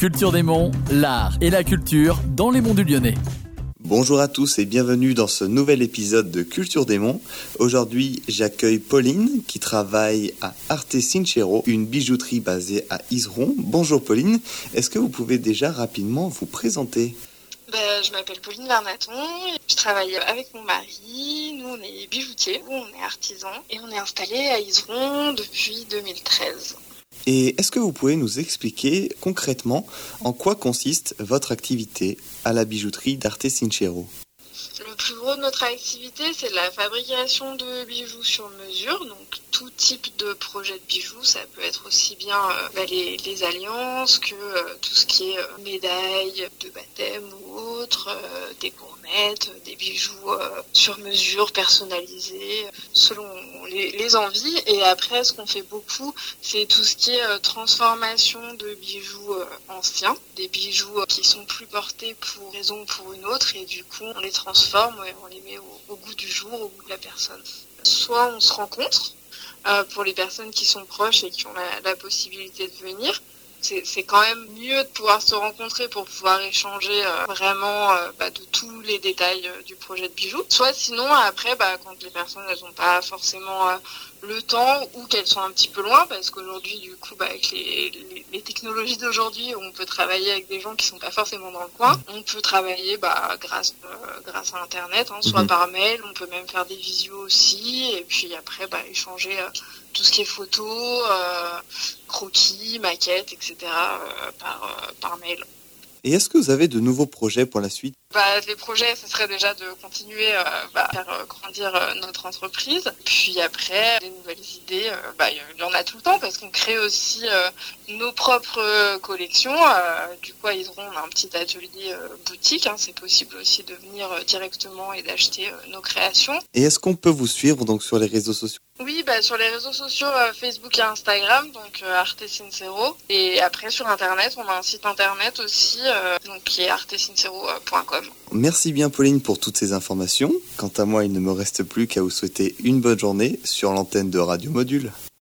Culture des Monts, l'art et la culture dans les monts du Lyonnais. Bonjour à tous et bienvenue dans ce nouvel épisode de Culture des Monts. Aujourd'hui, j'accueille Pauline qui travaille à Arte Sincero, une bijouterie basée à Iseron. Bonjour Pauline, est-ce que vous pouvez déjà rapidement vous présenter? Ben, je m'appelle Pauline Vernaton, je travaille avec mon mari, nous on est bijoutiers, on est artisans et on est installé à Iseron depuis 2013. Et est-ce que vous pouvez nous expliquer concrètement en quoi consiste votre activité à la bijouterie d'Arte Sincero? Le plus gros de notre activité, c'est la fabrication de bijoux sur mesure. Donc tout type de projet de bijoux, ça peut être aussi bien euh, bah, les, alliances que euh, tout ce qui est euh, médailles de baptême ou autres, des gourmettes, des bijoux sur mesure personnalisés selon les, envies. Et après, ce qu'on fait beaucoup, c'est tout ce qui est transformation de bijoux anciens, des bijoux qui sont plus portés pour raison ou pour une autre, et du coup, on les transforme et on les met au, goût du jour, au goût de la personne. Soit on se rencontre, euh, pour les personnes qui sont proches et qui ont la, possibilité de venir. C'est quand même mieux de pouvoir se rencontrer pour pouvoir échanger euh, vraiment euh, bah, de tous les détails du projet de bijoux. Soit sinon, après, bah, quand les personnes n'ont pas forcément le temps ou qu'elles sont un petit peu loin, parce qu'aujourd'hui, du coup, bah, avec les, technologies d'aujourd'hui, on peut travailler avec des gens qui sont pas forcément dans le coin. On peut travailler bah, grâce, euh, grâce à Internet, hein, soit mhm. par mail, on peut même faire des visios aussi, et puis après, bah, échanger euh, tout ce qui est photos, euh, croquis, maquettes, etc. par, par mail. Et est-ce que vous avez de nouveaux projets pour la suite? Bah, Les projets, ce serait déjà de continuer à euh, bah, faire euh, grandir euh, notre entreprise. Puis après, des nouvelles idées, bah, il y en a tout le temps parce qu'on crée aussi nos propres collections. du coup, à Iseron, on a un petit atelier boutique. Hein. C'est possible aussi de venir directement et d'acheter nos créations. Et est-ce qu'on peut vous suivre donc sur les réseaux sociaux? Oui, bah, sur les réseaux sociaux, euh, Facebook et Instagram, donc euh, Arte Sincero. Et après, sur Internet, on a un site Internet aussi, euh, donc, qui est artesincero.com. Merci bien, Pauline, pour toutes ces informations. Quant à moi, il ne me reste plus qu'à vous souhaiter une bonne journée sur l'antenne de Radio Module.